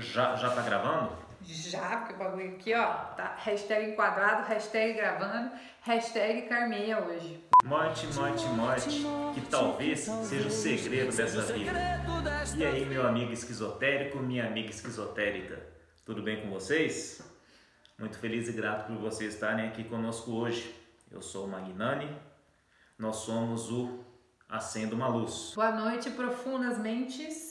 Já, já tá gravando? Já, porque o bagulho aqui, ó, tá hashtag enquadrado, hashtag gravando, hashtag Carmeia hoje. Morte, morte, morte, que talvez seja o segredo dessa vida. E aí, meu amigo esquizotérico, minha amiga esquizotérica, tudo bem com vocês? Muito feliz e grato por vocês estarem aqui conosco hoje. Eu sou o Magnani, nós somos o Acendo uma Luz. Boa noite, profundas mentes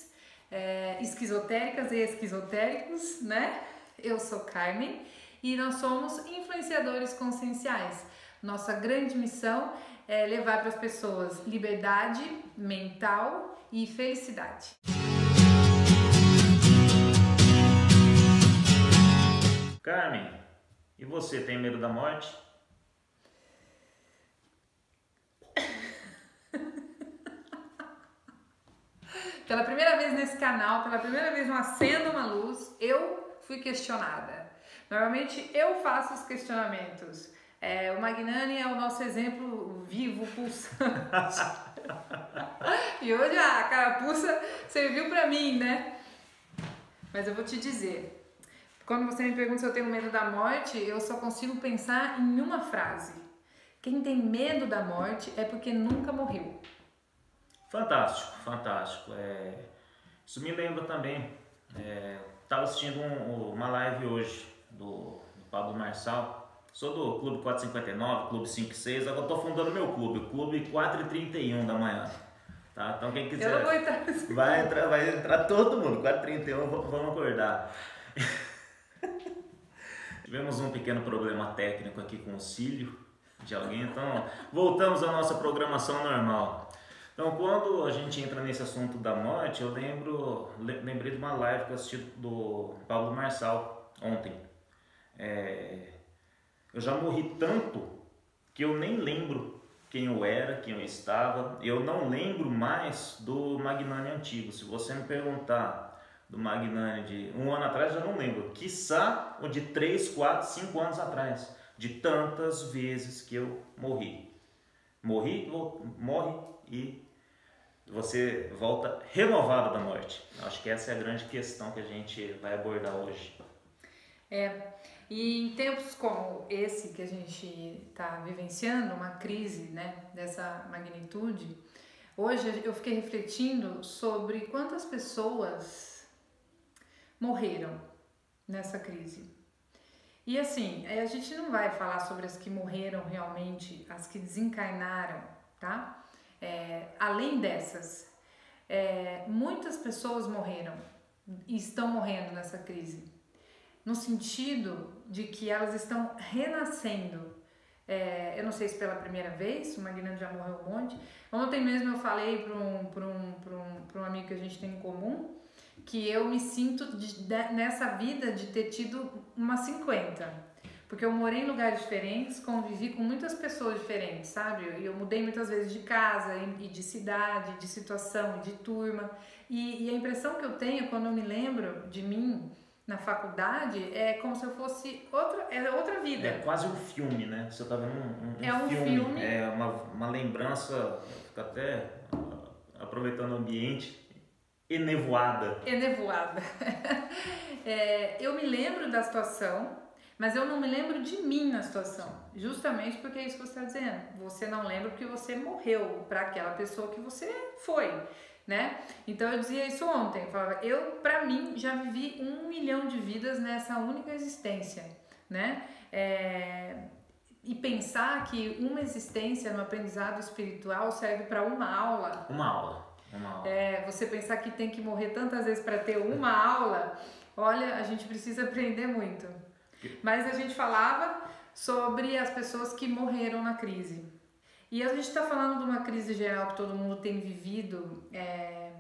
é, esquizotéricas e esquizotéricos, né? Eu sou Carmen e nós somos influenciadores conscienciais. Nossa grande missão é levar para as pessoas liberdade mental e felicidade. Carmen, e você tem medo da morte? Pela primeira vez nesse canal, pela primeira vez no Acenda uma Luz, eu fui questionada. Normalmente eu faço os questionamentos. É, o Magnani é o nosso exemplo vivo, pulsante. e hoje a carapuça serviu para mim, né? Mas eu vou te dizer, quando você me pergunta se eu tenho medo da morte, eu só consigo pensar em uma frase. Quem tem medo da morte é porque nunca morreu. Fantástico, fantástico. É, isso me lembra também. Estava é, assistindo um, uma live hoje do, do, Pablo Marçal. Sou do Clube 459, Clube 56. Agora estou fundando meu clube, o Clube 431 da manhã. Tá? Então quem quiser. Eu não vou entrar nesse vai entrar, vai entrar todo mundo. 431, vamos acordar. Tivemos um pequeno problema técnico aqui com o cílio de alguém, então voltamos à nossa programação normal. Então, quando a gente entra nesse assunto da morte, eu lembro, lembrei de uma live que eu assisti do Pablo Marçal ontem. É, eu já morri tanto que eu nem lembro quem eu era, quem eu estava. Eu não lembro mais do Magnani antigo. Se você me perguntar do Magnani de um ano atrás, eu não lembro. Quiçá o de três, quatro, cinco anos atrás. De tantas vezes que eu morri. Morri, morre e você volta renovado da morte. Acho que essa é a grande questão que a gente vai abordar hoje. É, e em tempos como esse que a gente está vivenciando, uma crise né, dessa magnitude, hoje eu fiquei refletindo sobre quantas pessoas morreram nessa crise. E assim, a gente não vai falar sobre as que morreram realmente, as que desencarnaram, tá? É, além dessas, é, muitas pessoas morreram e estão morrendo nessa crise, no sentido de que elas estão renascendo. É, eu não sei se pela primeira vez, o Magnano já morreu um monte. Ontem mesmo eu falei para um, um, um, um amigo que a gente tem em comum que eu me sinto de, de, nessa vida de ter tido umas 50 porque eu morei em lugares diferentes, convivi com muitas pessoas diferentes, sabe? E eu mudei muitas vezes de casa e de cidade, de situação, de turma. E, e, a impressão que eu tenho quando eu me lembro de mim na faculdade é como se eu fosse outra, é outra vida. É quase um filme, né? Você tá vendo um, um, é um filme, filme. É uma, uma lembrança, fica até aproveitando o ambiente, enevoada. Enevoada. é, eu me lembro da situação mas eu não me lembro de mim na situação, justamente porque é isso que você está dizendo. Você não lembra porque você morreu para aquela pessoa que você foi, né? Então eu dizia isso ontem, eu falava, eu para mim já vivi um milhão de vidas nessa única existência, né? É, e pensar que uma existência no aprendizado espiritual serve para uma aula. Uma aula. Uma aula. É, você pensar que tem que morrer tantas vezes para ter uma aula, olha, a gente precisa aprender muito. Mas a gente falava sobre as pessoas que morreram na crise. E a gente está falando de uma crise geral que todo mundo tem vivido é,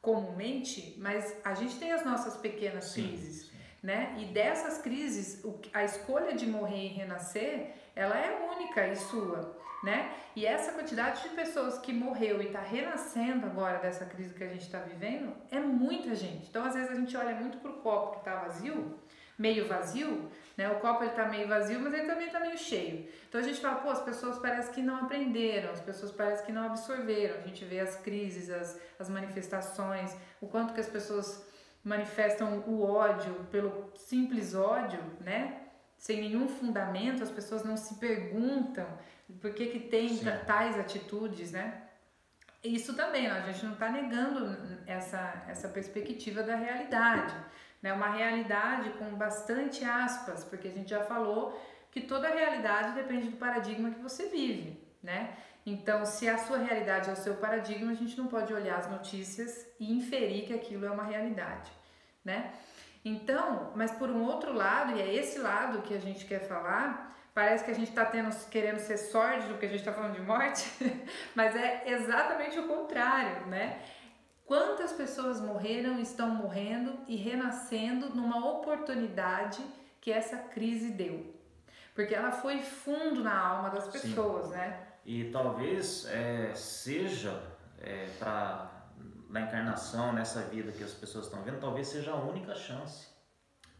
comumente, mas a gente tem as nossas pequenas sim, crises, sim. né? E dessas crises, a escolha de morrer e renascer, ela é única e sua, né? E essa quantidade de pessoas que morreu e está renascendo agora dessa crise que a gente está vivendo é muita gente. Então, às vezes a gente olha muito para o copo que está vazio meio vazio, né? O copo ele tá meio vazio, mas ele também tá meio cheio. Então a gente fala, pô, as pessoas parecem que não aprenderam, as pessoas parecem que não absorveram. A gente vê as crises, as, as manifestações, o quanto que as pessoas manifestam o ódio pelo simples ódio, né? Sem nenhum fundamento, as pessoas não se perguntam por que, que tem tais atitudes, né? Isso também, a gente não está negando essa, essa perspectiva da realidade, né? Uma realidade com bastante aspas, porque a gente já falou que toda realidade depende do paradigma que você vive, né? Então, se a sua realidade é o seu paradigma, a gente não pode olhar as notícias e inferir que aquilo é uma realidade, né? Então, mas por um outro lado, e é esse lado que a gente quer falar, parece que a gente está querendo ser sórdido porque a gente está falando de morte, mas é exatamente o contrário, né? Quantas pessoas morreram, estão morrendo e renascendo numa oportunidade que essa crise deu? Porque ela foi fundo na alma das pessoas, Sim. né? E talvez é, seja é, para na encarnação, nessa vida que as pessoas estão vendo, talvez seja a única chance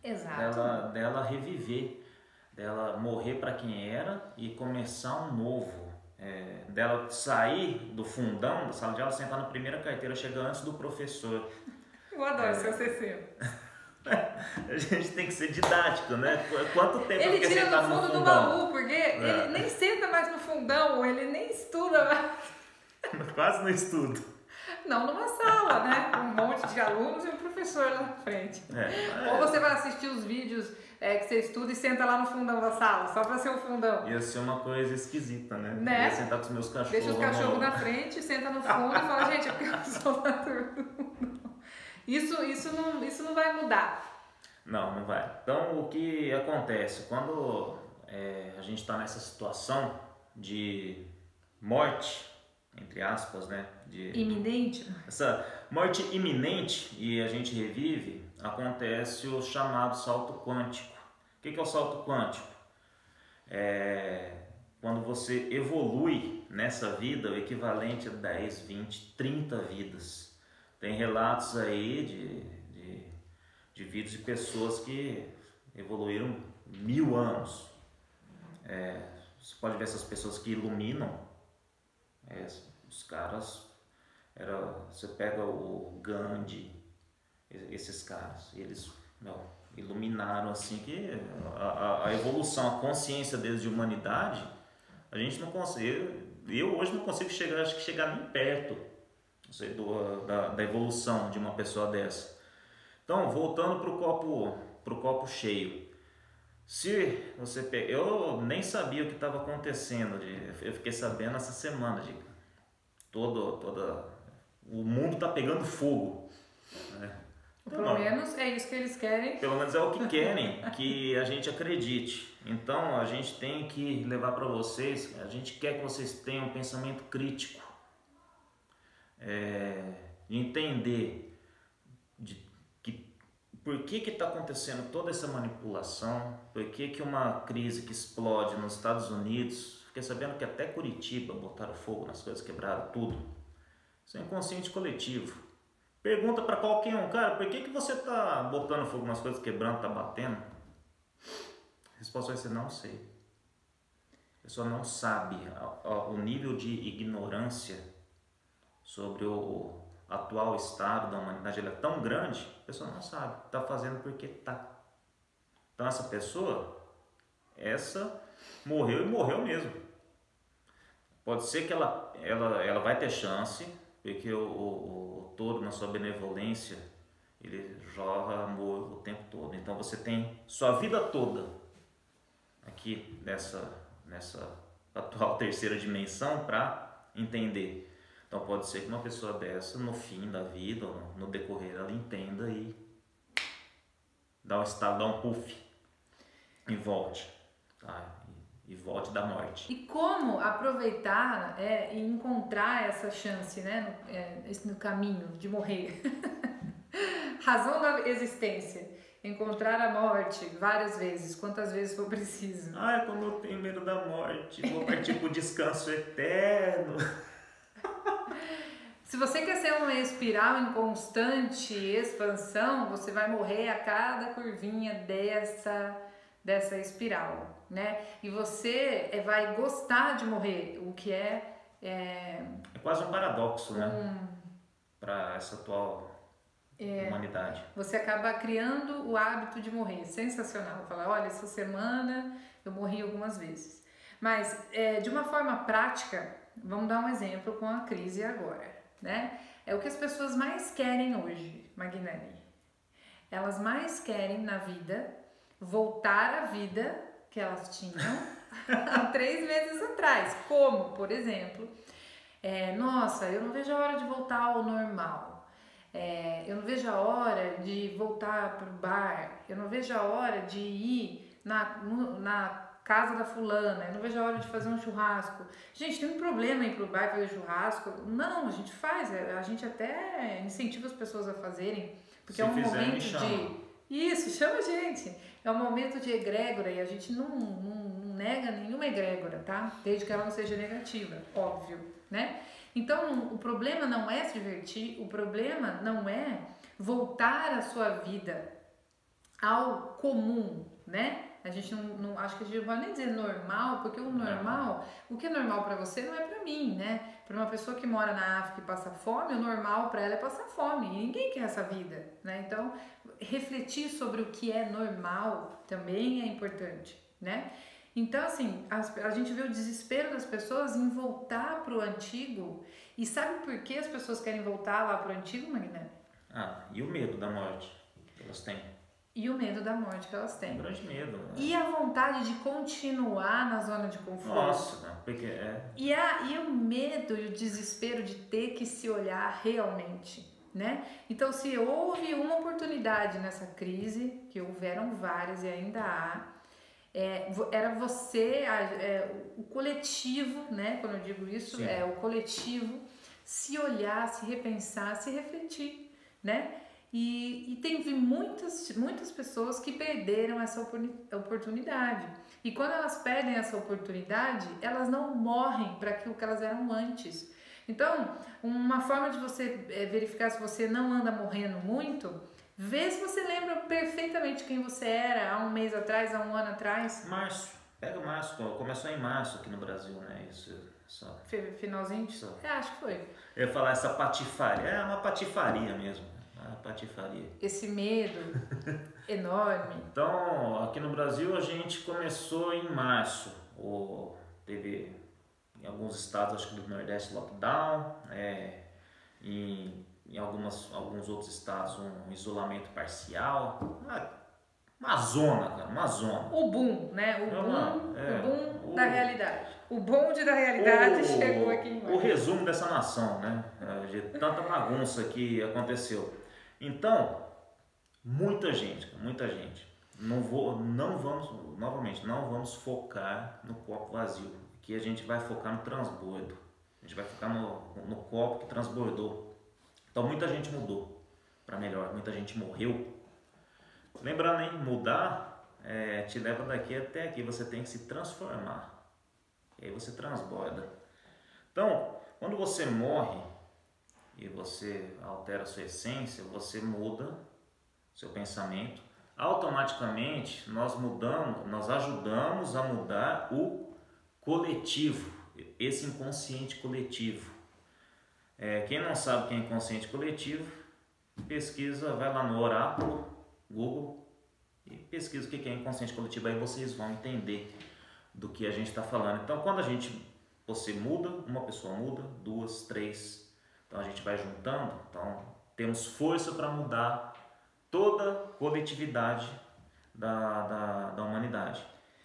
Exato. dela, dela reviver, dela morrer para quem era e começar um novo. É, dela sair do fundão da sala de aula, sentar na primeira carteira, chegar antes do professor. Eu adoro É. seu CC. A gente tem que ser didático, né? Qu- Quanto tempo Ele tira sentado no no fundo do baú, porque ele nem senta mais no fundão, ele nem estuda mais. Quase no estudo. Não numa sala, né? Com um monte de alunos e um professor lá na frente. É, Ou você vai assistir os vídeos é, que você estuda e senta lá no fundão da sala, só pra ser o fundão. Ia ser uma coisa esquisita, né? Né? Ia sentar com os meus cachorros. Deixa os cachorros na frente, senta no fundo e fala, gente, é eu sou da turma do fundão. Isso, isso, não, isso não vai mudar. Não, não vai. Então, o que acontece? Quando é, a gente está nessa situação de morte, entre aspas, né? De, Iminente? essa morte iminente e a gente revive, acontece o chamado salto quântico. O que é o salto quântico? É quando você evolui nessa vida o equivalente a 10, 20, 30 vidas. Tem relatos aí de, de, de vídeos de pessoas que evoluíram mil anos. É, você pode ver essas pessoas que iluminam, é, os caras era, você pega o Gandhi, esses caras, eles meu, iluminaram assim que a, a, evolução, a consciência deles de humanidade, a gente não consegue, eu hoje não consigo chegar, acho que chegar nem perto sei, do, da, da evolução de uma pessoa dessa. Então, voltando para o copo, pro copo cheio. Se você pega, eu nem sabia o que estava acontecendo, de, eu fiquei sabendo essa semana de todo, toda o mundo tá pegando fogo. Né? Pelo Não, menos é isso que eles querem. pelo menos é o que querem que a gente acredite. Então a gente tem que levar para vocês, a gente quer que vocês tenham um pensamento crítico, é, de entender de que por que que está acontecendo toda essa manipulação, por que que uma crise que explode nos Estados Unidos, fiquei sabendo que até Curitiba botaram fogo nas coisas, quebraram tudo. Isso é inconsciente coletivo. Pergunta para qualquer um, cara, por que, que você tá botando fogo nas coisas, quebrando, tá batendo? A resposta vai ser não sei. A pessoa não sabe o nível de ignorância sobre o atual estado da humanidade é tão grande, a pessoa não sabe, tá fazendo porque tá. Então essa pessoa, essa morreu e morreu mesmo. Pode ser que ela, ela, ela vai ter chance, porque o, o todo, na sua benevolência, ele jorra amor o tempo todo. Então você tem sua vida toda aqui nessa, nessa atual terceira dimensão para entender. Então pode ser que uma pessoa dessa, no fim da vida, no decorrer, ela entenda e dá um estado, dá um puff e volte. Tá? E, volte da morte. E como aproveitar é, e encontrar essa chance, né, no, é, esse- no caminho de morrer. Razão da existência. Encontrar a morte várias vezes, quantas vezes for preciso. Ai, como eu tenho medo da morte, vou partir pro descanso eterno. Se você quer ser uma espiral em constante expansão, você vai morrer a cada curvinha dessa, dessa espiral, né? E você é, vai gostar de morrer, o que é, é É quase um paradoxo, né? um, Para essa atual é, humanidade. Você acaba criando o hábito de morrer. Sensacional. Falar, olha, essa semana eu morri algumas vezes. Mas, é, de uma forma prática, vamos dar um exemplo com a crise agora, né? É o que as pessoas mais querem hoje, Magnani. Elas mais querem na vida voltar à vida que elas tinham há três meses atrás. Como, por exemplo, é, nossa, eu não vejo a hora de voltar ao normal. É, eu não vejo a hora de voltar para o bar. Eu não vejo a hora de ir na, no, na casa da fulana, eu não vejo a hora de fazer um churrasco. Gente, tem um problema ir pro bar fazer churrasco? Não, a gente faz, é, a gente até incentiva as pessoas a fazerem, porque Se é um momento de. Isso, chama a gente. É um momento de egrégora e a gente não, não, não nega nenhuma egrégora, tá? Desde que ela não seja negativa, óbvio, né? Então, o problema não é se divertir, o problema não é voltar a sua vida ao comum, né? A gente não, não, acho que a gente não vai nem dizer normal, porque o normal, o que é normal para você não é para mim, né? Para uma pessoa que mora na África e passa fome, o normal para ela é passar fome. E ninguém quer essa vida, né? Então, refletir sobre o que é normal também é importante, né? Então, assim, a, a gente vê o desespero das pessoas em voltar para o antigo. E sabe por que as pessoas querem voltar lá para o antigo, Magné? Ah, e o medo da morte que elas têm? E o medo da morte que elas têm. Um grande medo. Né? E a vontade de continuar na zona de conforto. Nossa, porque é. E, a, e o medo e o desespero de ter que se olhar realmente. Né? Então, se houve uma oportunidade nessa crise, que houveram várias e ainda há, é, era você, é, o coletivo, né? Quando eu digo isso, Sim. é o coletivo se olhar, se repensar, se refletir, né? E, e teve muitas, muitas pessoas que perderam essa oportunidade. E quando elas perdem essa oportunidade, elas não morrem para aquilo que elas eram antes. Então, uma forma de você é, verificar se você não anda morrendo muito, vê se você lembra perfeitamente quem você era há um mês atrás, há um ano atrás. Março. Pega março, começou em março aqui no Brasil, né? Isso só. Finalzinho? Só. É, acho que foi. Eu ia falar essa patifaria. É uma patifaria mesmo a patifaria. Esse medo enorme. Então, aqui no Brasil a gente começou em março. Ou teve em alguns estados, acho que do Nordeste, lockdown. É, em, em algumas, alguns outros estados, um isolamento parcial. Uma, uma zona, cara, uma zona. O boom, né? O boom, é, o boom o, da realidade. O bonde da realidade o, chegou aqui em O resumo dessa nação, né? É, de tanta bagunça que aconteceu. Então, muita gente, muita gente. Não vou, não vamos, novamente, não vamos focar no copo vazio. Aqui a gente vai focar no transbordo. A gente vai focar no, no copo que transbordou. Então muita gente mudou para melhor, muita gente morreu. Lembrando, hein, mudar é, te leva daqui até aqui. Você tem que se transformar. E aí você transborda. Então, quando você morre, e você altera sua essência, você muda seu pensamento. Automaticamente nós mudamos, nós ajudamos a mudar o coletivo, esse inconsciente coletivo. É, quem não sabe o que é inconsciente coletivo, pesquisa, vai lá no oráculo, Google, e pesquisa o que é inconsciente coletivo, aí vocês vão entender do que a gente está falando. Então, quando a gente, você muda, uma pessoa muda, duas, três, então a gente vai juntando, então temos força para mudar toda a coletividade da, da, da humanidade,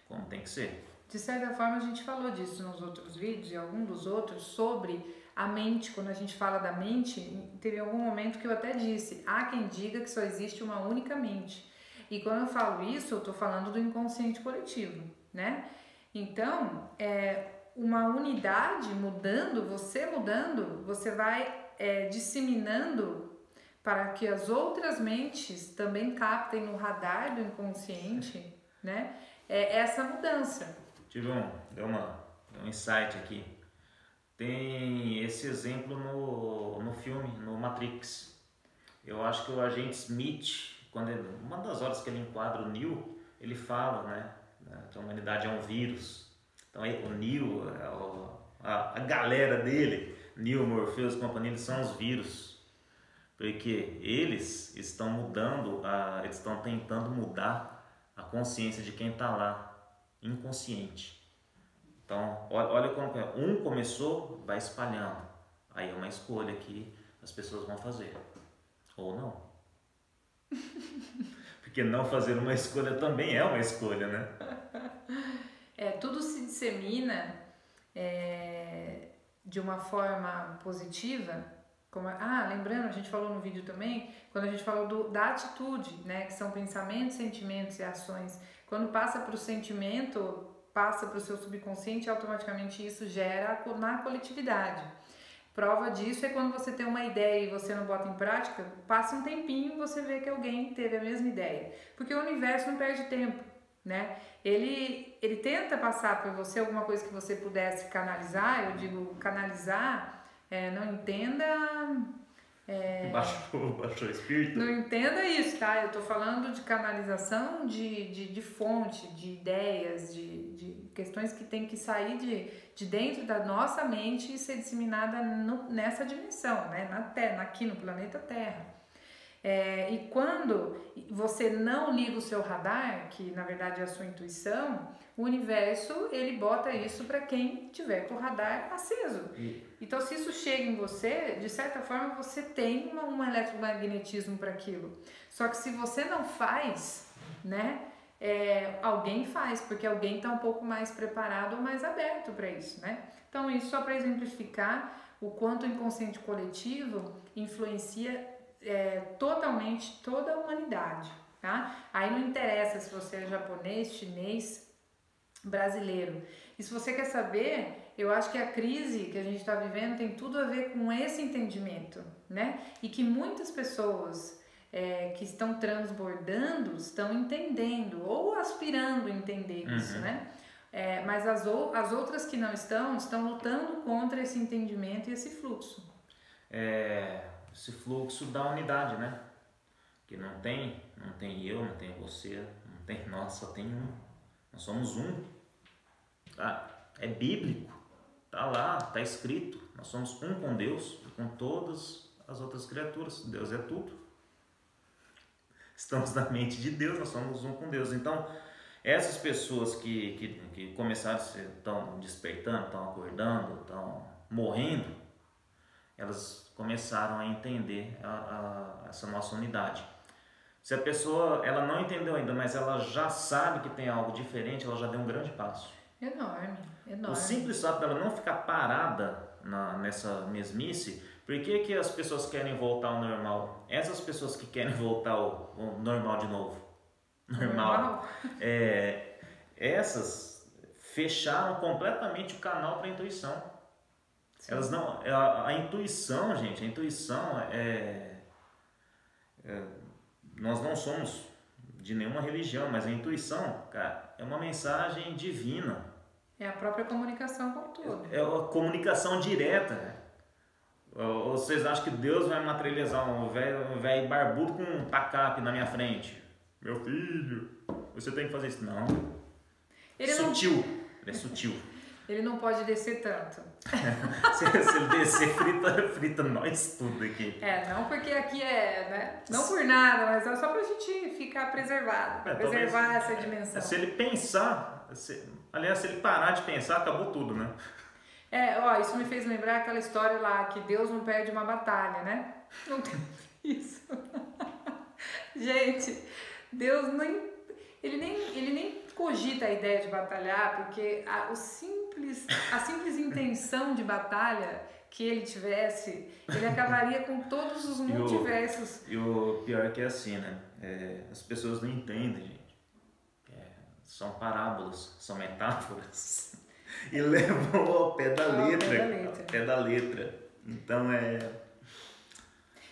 como tem que ser. De certa forma, a gente falou disso nos outros vídeos e algum dos outros sobre a mente. Quando a gente fala da mente, teve algum momento que eu até disse: há quem diga que só existe uma única mente. E quando eu falo isso, eu estou falando do inconsciente coletivo, né? Então, é, uma unidade mudando, você mudando, você vai é, disseminando para que as outras mentes também captem no radar do inconsciente, né? É essa mudança. Tive um, deu uma, deu um insight aqui. Tem esse exemplo no, no filme, no Matrix. Eu acho que o agente Smith, quando ele, uma das horas que ele enquadra o Neo, ele fala, né, que a humanidade é um vírus. Então o Neo, a, a galera dele, Neo, Morpheus e companhia, eles são os vírus. Porque eles estão mudando, a, eles estão tentando mudar a consciência de quem está lá, inconsciente. Então, olha, olha como é. Um começou, vai espalhando. Aí é uma escolha que as pessoas vão fazer. Ou não. Porque não fazer uma escolha também é uma escolha, né? É, tudo se dissemina é, de uma forma positiva. Como, ah, lembrando, a gente falou no vídeo também, quando a gente falou do, da atitude, né? Que são pensamentos, sentimentos e ações. Quando passa para o sentimento, passa para o seu subconsciente, automaticamente isso gera na coletividade. Prova disso é quando você tem uma ideia e você não bota em prática, passa um tempinho você vê que alguém teve a mesma ideia. Porque o universo não perde tempo, né? Ele, ele tenta passar para você alguma coisa que você pudesse canalizar, eu digo canalizar, é, não entenda é, baixou, baixou o espírito? Não entenda isso, tá? Eu estou falando de canalização de, de, de fonte, de ideias, de, de questões que tem que sair de, de dentro da nossa mente e ser disseminada no, nessa dimensão, né? Na terra, aqui no planeta Terra. É, e quando você não liga o seu radar, que na verdade é a sua intuição, o universo ele bota isso para quem tiver com o radar aceso. E... Então, se isso chega em você, de certa forma você tem uma, um eletromagnetismo para aquilo. Só que se você não faz, né? É, alguém faz, porque alguém está um pouco mais preparado ou mais aberto para isso, né? Então, isso só para exemplificar o quanto o inconsciente coletivo influencia é, totalmente toda a humanidade, tá? Aí não interessa se você é japonês, chinês, brasileiro. E se você quer saber, eu acho que a crise que a gente está vivendo tem tudo a ver com esse entendimento, né? E que muitas pessoas é, que estão transbordando estão entendendo ou aspirando a entender uhum. isso, né? É, mas as, as outras que não estão, estão lutando contra esse entendimento e esse fluxo. É, esse fluxo da unidade, né? Que não tem, não tem eu, não tem você, não tem nós, só tem um. Nós somos um. Tá? É bíblico. Tá lá, tá escrito. Nós somos um com Deus e com todas as outras criaturas. Deus é tudo. Estamos na mente de Deus, nós somos um com Deus. Então, essas pessoas que, que, que começaram, estão despertando, estão acordando, estão morrendo, elas começaram a entender a, a, essa nossa unidade. Se a pessoa ela não entendeu ainda, mas ela já sabe que tem algo diferente, ela já deu um grande passo. Enorme, enorme. O simples fato dela não ficar parada na, nessa mesmice, por que, que as pessoas querem voltar ao normal? Essas pessoas que querem voltar ao, ao normal de novo, normal, normal. É, essas fecharam completamente o canal para a intuição. Sim. Elas não. A, a, intuição, gente, a intuição é, é, Nós não somos de nenhuma religião, mas a intuição, cara, é uma mensagem divina. É a própria comunicação com tudo. É a comunicação direta. Né? Ou vocês acham que Deus vai materializar um velho barbudo com um tacape na minha frente? Meu filho, você tem que fazer isso. Não. Ele sutil. Não... Ele é sutil. Ele não pode descer tanto. se, se, ele descer, frita, frita nós tudo aqui. É, não porque aqui é, né? Não por nada, mas é só pra gente ficar preservado, é, preservar talvez, essa dimensão. Se ele pensar, se, aliás, se ele parar de pensar, acabou tudo, né? É, ó, isso me fez lembrar aquela história lá que Deus não perde uma batalha, né? Não tem isso. gente, Deus nem ele nem, ele nem cogita a ideia de batalhar, porque a, o simples, a simples intenção de batalha que ele tivesse, ele acabaria com todos os multiversos. E o, e o pior é que é assim, né? É, as pessoas não entendem, gente. É, são parábolas, são metáforas. e levam ao pé da letra. Pé da letra. Pé da letra. Então é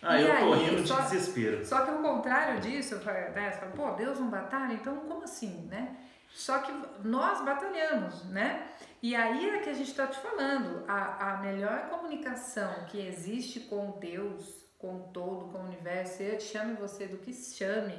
ah, e eu tô rindo de só, desespero. Só que o contrário disso, né, você fala, pô, Deus não batalha? Então como assim, né? Só que nós batalhamos, né? E aí é que a gente está te falando, a, a melhor comunicação que existe com Deus, com o todo, com o universo, eu chame você do que chame,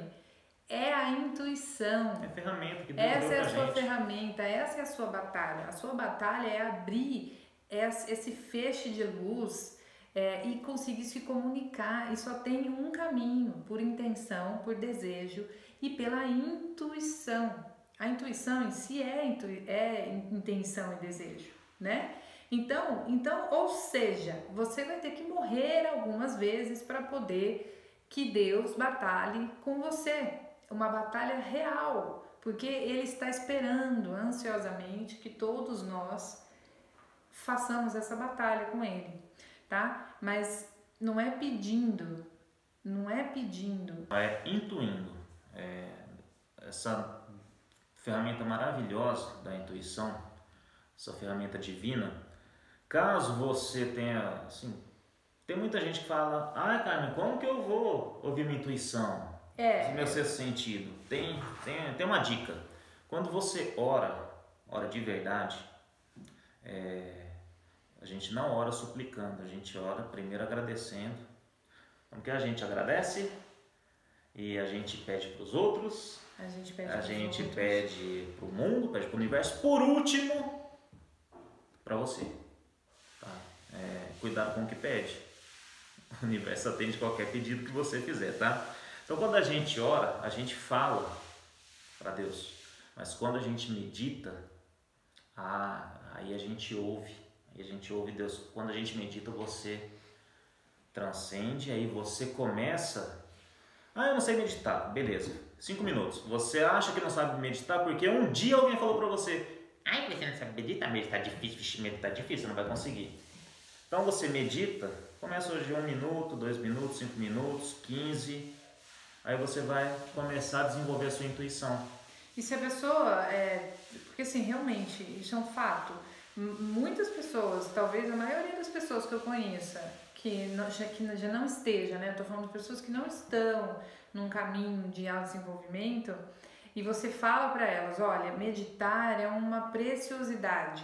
é a intuição. É a ferramenta que Deus Essa é a sua gente. ferramenta, essa é a sua batalha. A sua batalha é abrir esse feixe de luz é, e conseguir se comunicar. E só tem um caminho: por intenção, por desejo e pela intuição. A intuição em si é, é intenção e desejo, né? Então, então, ou seja, você vai ter que morrer algumas vezes para poder que Deus batalhe com você, uma batalha real, porque ele está esperando ansiosamente que todos nós façamos essa batalha com ele, tá? Mas não é pedindo, não é pedindo. É intuindo. É, essa ferramenta maravilhosa da intuição, essa ferramenta divina, caso você tenha, assim, tem muita gente que fala, ah, Carmen, como que eu vou ouvir minha intuição? É. Meu sexto sentido. Tem, tem, tem uma dica. Quando você ora, ora de verdade, é, a gente não ora suplicando, a gente ora primeiro agradecendo. Porque a gente agradece e a gente pede para os outros, a gente pede a gente pede para o mundo, pede para o universo, por último, para você. Tá? É, cuidado com o que pede. O universo atende qualquer pedido que você fizer, tá? Então, quando a gente ora, a gente fala para Deus, mas quando a gente medita, ah, aí a gente ouve, aí a gente ouve Deus. Quando a gente medita, você transcende, aí você começa. Ah, eu não sei meditar, beleza. Cinco minutos. Você acha que não sabe meditar porque um dia alguém falou para você: Ai, você não sabe meditar, meditar é difícil, meditar é difícil, você não vai conseguir. Então você medita, começa hoje um minuto, dois minutos, cinco minutos, quinze aí você vai começar a desenvolver a sua intuição. E se a pessoa, é, porque assim, realmente, isso é um fato, muitas pessoas, talvez a maioria das pessoas que eu conheça, que, não, já, que já não esteja, né, eu tô falando de pessoas que não estão num caminho de autodesenvolvimento, e você fala para elas, olha, meditar é uma preciosidade,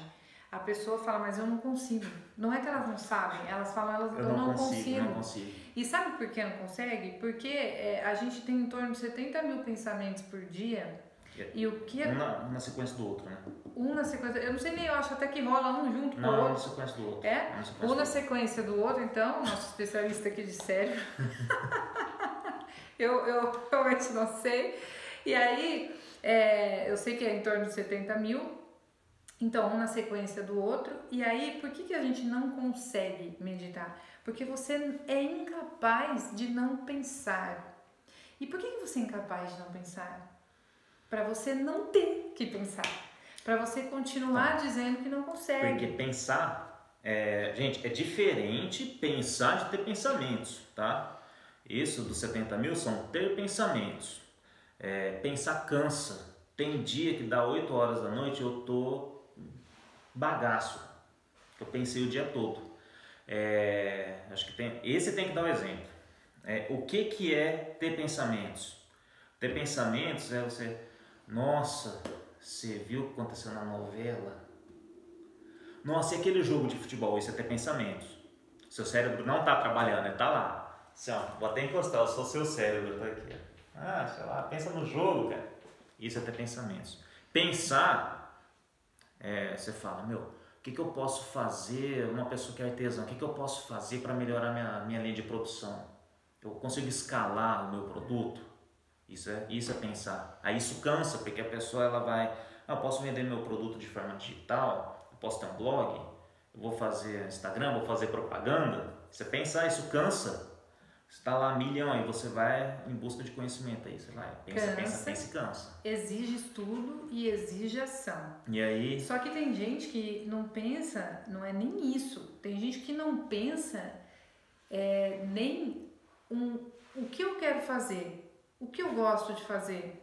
a pessoa fala, mas eu não consigo. Não é que elas não sabem, elas falam, elas, eu, eu não, não, consigo, consigo. não consigo. E sabe por que não consegue? Porque é, a gente tem em torno de 70 mil pensamentos por dia. É. E o que é. Um na, na, sequência do outro, né? Um na sequência. Eu não sei nem, eu acho até que rola um junto não, com o outro. Não, na sequência do outro. É? Um um na sequência do outro, então, nosso especialista aqui de cérebro. eu, eu realmente não sei. E aí, é, eu sei que é em torno de 70 mil. Então, um na sequência do outro. E aí, por que, que a gente não consegue meditar? Porque você é incapaz de não pensar. E por que, que você é incapaz de não pensar? Para você não ter que pensar. Para você continuar tá. dizendo que não consegue. Porque pensar, é, gente, é diferente pensar de ter pensamentos, tá? Isso dos 70 mil são ter pensamentos. É, pensar cansa. Tem dia que dá 8 horas da noite eu tô bagaço. Eu pensei o dia todo. É, acho que tem, esse tem que dar um exemplo. É, o que, que é ter pensamentos? Ter pensamentos é você, nossa, você viu o que aconteceu na novela? Nossa, e aquele jogo de futebol? Isso é ter pensamentos. Seu cérebro não está trabalhando, ele está lá. Assim, ó, vou até encostar, sou seu cérebro, tá aqui. Ah, sei lá, pensa no jogo, cara. Isso é ter pensamentos. Pensar é, você fala, meu, o que, que eu posso fazer, uma pessoa que é artesã, o que, que eu posso fazer para melhorar minha, minha linha de produção? Eu consigo escalar o meu produto? Isso é, isso é pensar. Aí isso cansa, porque a pessoa ela vai, ah, eu posso vender meu produto de forma digital, eu posso ter um blog, eu vou fazer Instagram, vou fazer propaganda. Você pensar, isso cansa está lá milhão aí, você vai em busca de conhecimento aí, você vai, pensa, cansa, pensa, pensa e cansa. Exige estudo e exige ação. E aí? Só que tem gente que não pensa, não é nem isso. Tem gente que não pensa é, nem um, o que eu quero fazer, o que eu gosto de fazer.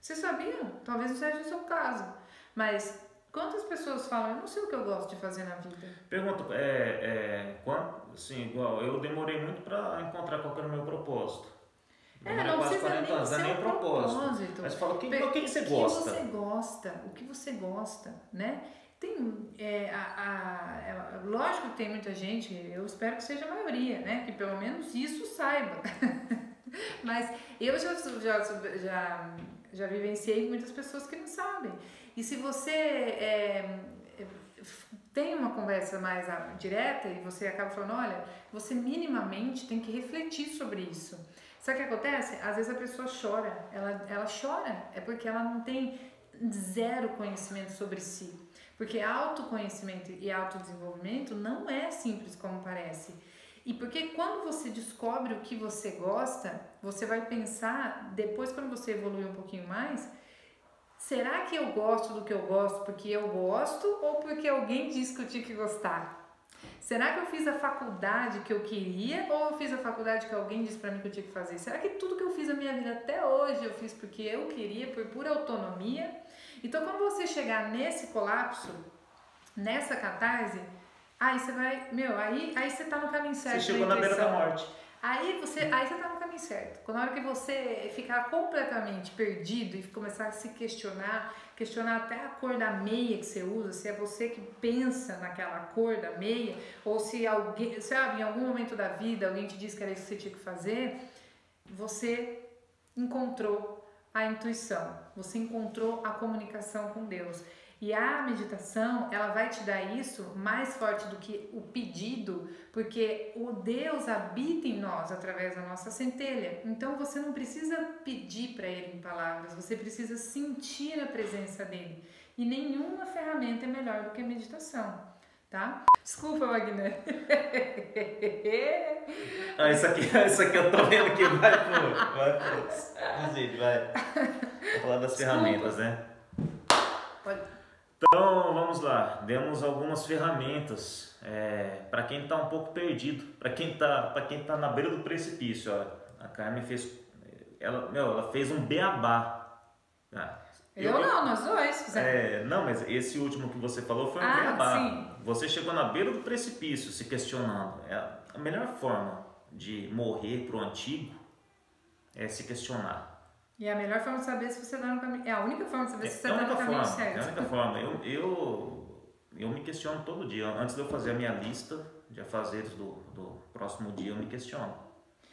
Você sabia? Talvez não seja o seu caso, mas Quantas pessoas falam, eu não sei o que eu gosto de fazer na vida? Pergunta, é, é, quanto, assim, igual, eu demorei muito para encontrar qual era o meu propósito. É, não quase 40 anos, não é nem propósito. propósito. Mas fala, o que, o que, que você gosta? O que você gosta, o que você gosta, né? Tem, é, a, a, lógico que tem muita gente, eu espero que seja a maioria, né? Que pelo menos isso saiba. Mas eu já, já, já, já vivenciei muitas pessoas que não sabem. E se você é, tem uma conversa mais direta e você acaba falando, olha, você minimamente tem que refletir sobre isso. Sabe o que acontece? Às vezes a pessoa chora, ela, ela chora, é porque ela não tem zero conhecimento sobre si. Porque autoconhecimento e autodesenvolvimento não é simples como parece. E porque quando você descobre o que você gosta, você vai pensar, depois quando você evolui um pouquinho mais, será que eu gosto do que eu gosto porque eu gosto ou porque alguém disse que eu tinha que gostar? Será que eu fiz a faculdade que eu queria ou eu fiz a faculdade que alguém disse para mim que eu tinha que fazer? Será que tudo que eu fiz na minha vida até hoje eu fiz porque eu queria, por pura autonomia? Então, quando você chegar nesse colapso, nessa catarse, Aí você vai, meu, aí, aí você tá no caminho certo. Você chegou na beira da morte. Aí você, aí você tá no caminho certo. Quando a hora que você ficar completamente perdido e começar a se questionar, questionar até a cor da meia que você usa, se é você que pensa naquela cor da meia, ou se alguém, sabe, em algum momento da vida alguém te disse que era isso que você tinha que fazer, você encontrou a intuição, você encontrou a comunicação com Deus. E a meditação, ela vai te dar isso mais forte do que o pedido, porque o Deus habita em nós através da nossa centelha. Então você não precisa pedir para ele em palavras, você precisa sentir a presença dele. E nenhuma ferramenta é melhor do que a meditação, tá? Desculpa, Wagner. ah, isso aqui, isso aqui eu tô vendo que vai pro. Vai pro. Vai. Vou falar das Desculpa. ferramentas, né? Então vamos lá, demos algumas ferramentas é, para quem está um pouco perdido, para quem está para quem tá na beira do precipício. Ó. A Carmen fez, ela, meu, ela fez um beabá. Ah, eu, eu, não, nós dois É, não, mas esse último que você falou foi um ah, beabá. Sim. Você chegou na beira do precipício, se questionando. É a melhor forma de morrer pro antigo é se questionar. E a melhor forma de saber se você está no caminho. É a única forma de saber se você está é no caminho forma, certo. É a única forma. Eu, eu, eu me questiono todo dia. Antes de eu fazer a minha lista de afazeres do, do próximo dia, eu me questiono.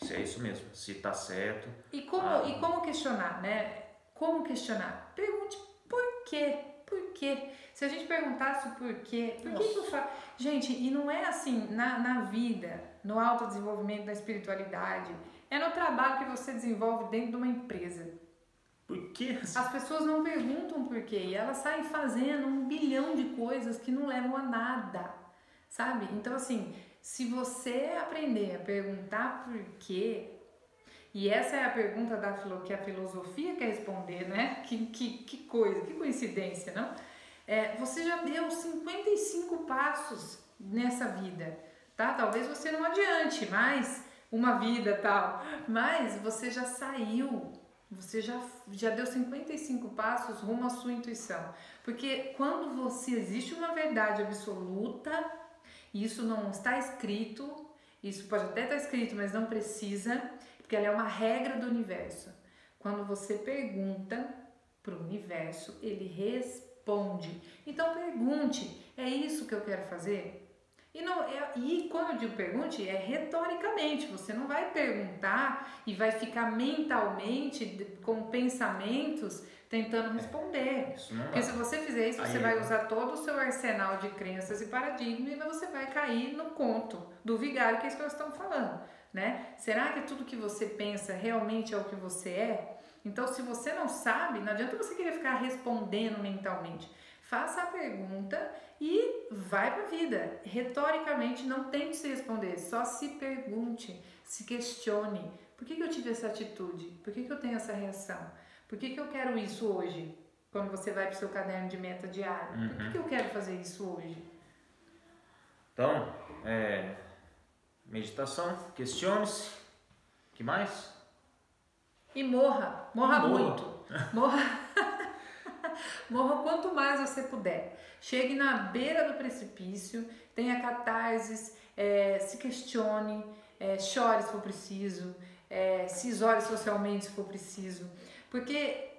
Se é isso mesmo, se está certo. E como, ah, e como questionar, né? Como questionar? Pergunte por quê? Por quê? Se a gente perguntasse o porquê, por que, que eu faço? Gente, e não é assim na, na vida, no autodesenvolvimento da espiritualidade é no trabalho que você desenvolve dentro de uma empresa. Por quê? As pessoas não perguntam por quê e elas saem fazendo um bilhão de coisas que não levam a nada, sabe? Então, assim, se você aprender a perguntar por quê, e essa é a pergunta da, que a filosofia quer responder, né? Que, que, que coisa, que coincidência, não? É, você já deu 55 passos nessa vida, tá? Talvez você não adiante, mas uma vida tal, mas você já saiu, você já, já deu 55 passos rumo à sua intuição. Porque quando você existe uma verdade absoluta, isso não está escrito, isso pode até estar escrito, mas não precisa, porque ela é uma regra do universo. Quando você pergunta para o universo, ele responde. Então pergunte: é isso que eu quero fazer? E, não, é, e quando eu digo pergunte, é retoricamente. Você não vai perguntar e vai ficar mentalmente com pensamentos tentando é, responder. Porque se você fizer isso, você vai usar todo o seu arsenal de crenças e paradigmas e você vai cair no conto do vigário, que é isso que nós estamos falando. Né? Será que tudo que você pensa realmente é o que você é? Então, se você não sabe, não adianta você querer ficar respondendo mentalmente. Faça a pergunta e vai para a vida. Retoricamente, não tente se responder, só se pergunte, se questione. Por que, que eu tive essa atitude? Por que, que eu tenho essa reação? Por que, que eu quero isso hoje? Quando você vai para o seu caderno de meta diário. Uhum. Por que, que eu quero fazer isso hoje? Então, é, meditação, questione-se. que mais? E morra. Morra, morra. muito. Morra. Morra quanto mais você puder. Chegue na beira do precipício, tenha catarses, é, se questione, é, chore se for preciso, é, se isole socialmente se for preciso. Porque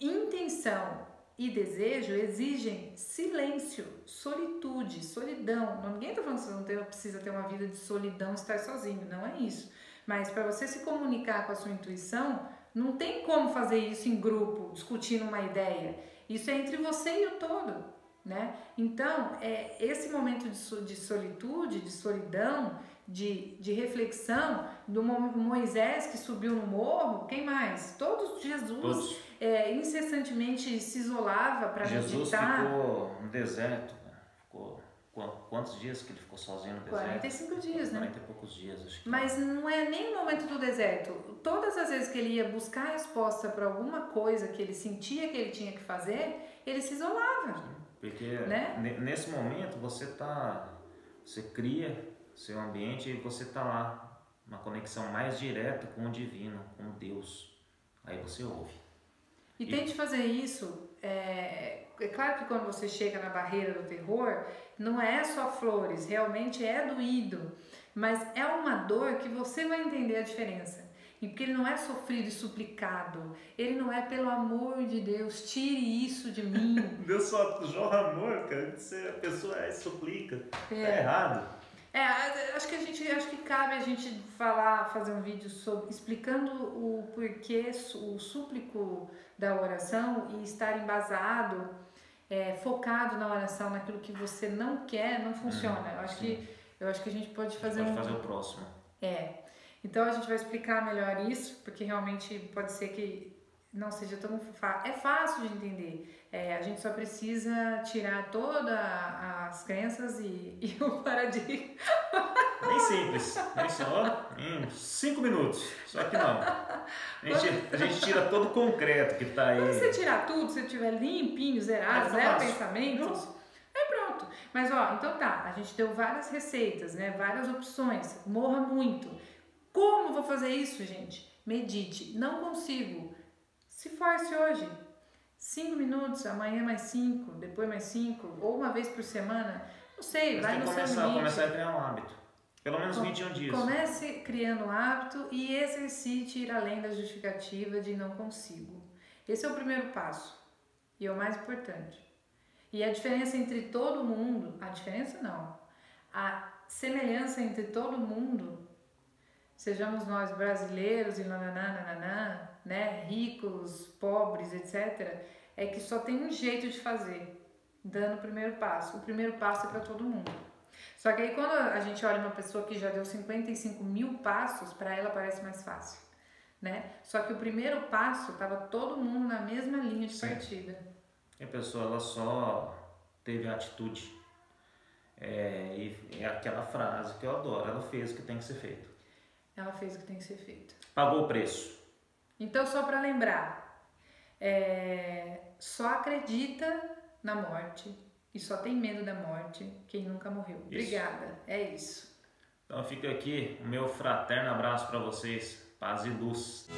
intenção e desejo exigem silêncio, solitude, solidão. Ninguém está falando que você não ter, precisa ter uma vida de solidão, estar sozinho, não é isso. Mas para você se comunicar com a sua intuição, não tem como fazer isso em grupo, discutindo uma ideia. Isso é entre você e o todo. Né? Então, é, esse momento de, de solitude, de solidão, de, de reflexão do Moisés que subiu no morro, quem mais? Todos Jesus Todos. É, incessantemente se isolava para meditar. Jesus ficou no deserto, né? ficou quantos dias que ele ficou sozinho no deserto? 45 dias, né? 40 e poucos dias, acho que. Mas não é nem o momento do deserto. Todas as vezes que ele ia buscar a resposta para alguma coisa que ele sentia que ele tinha que fazer, ele se isolava. Sim, porque né? nesse momento você tá, você cria seu ambiente e você tá lá, uma conexão mais direta com o divino, com Deus. Aí você ouve. E, e... tente fazer isso. É, é claro que quando você chega na barreira do terror, não é só flores, realmente é doído, mas é uma dor que você vai entender a diferença. E porque ele não é sofrido e suplicado. Ele não é pelo amor de Deus, tire isso de mim. Deus só jorra amor, cara. A pessoa é, suplica. É. Tá errado. É, acho que a gente acho que cabe a gente falar, fazer um vídeo sobre explicando o porquê o súplico da oração e estar embasado é, focado na oração, naquilo que você não quer, não funciona. Hum, eu acho que eu acho que a gente pode fazer pode um... fazer o próximo. É. Então a gente vai explicar melhor isso, porque realmente pode ser que não seja tão fácil. É fácil de entender. É, a gente só precisa tirar todas as crenças e, e o paradigma. Bem simples. Bem só em cinco minutos. Só que não. A gente, a gente tira todo o concreto que está aí. Quando você tirar tudo, se tiver limpinho, zerado, zero pensamentos, é pronto. Mas ó, então tá, a gente deu várias receitas, né? Várias opções. Morra muito. Como vou fazer isso, gente? Medite. Não consigo. Se force hoje. Cinco minutos, amanhã mais cinco, depois mais cinco, ou uma vez por semana. Não sei, Mas vai no começar, seu limite. começar a criar um hábito. Pelo menos Com, 21 dias. Comece criando um hábito e exercite ir além da justificativa de não consigo. Esse é o primeiro passo e é o mais importante. E a diferença entre todo mundo, a diferença não, a semelhança entre todo mundo, sejamos nós brasileiros e nananã, né, ricos, pobres, etc., é que só tem um jeito de fazer, dando o primeiro passo. O primeiro passo é para todo mundo. Só que aí quando a gente olha uma pessoa que já deu 55 mil passos, para ela parece mais fácil, né? Só que o primeiro passo estava todo mundo na mesma linha de Sim. partida. E a pessoa ela só teve a atitude. É, e é aquela frase que eu adoro, ela fez o que tem que ser feito. Ela fez o que tem que ser feito. Pagou o preço. Então, só para lembrar, é, só acredita na morte e só tem medo da morte quem nunca morreu. Isso. Obrigada, é isso. Então fica aqui o meu fraterno abraço para vocês. Paz e luz.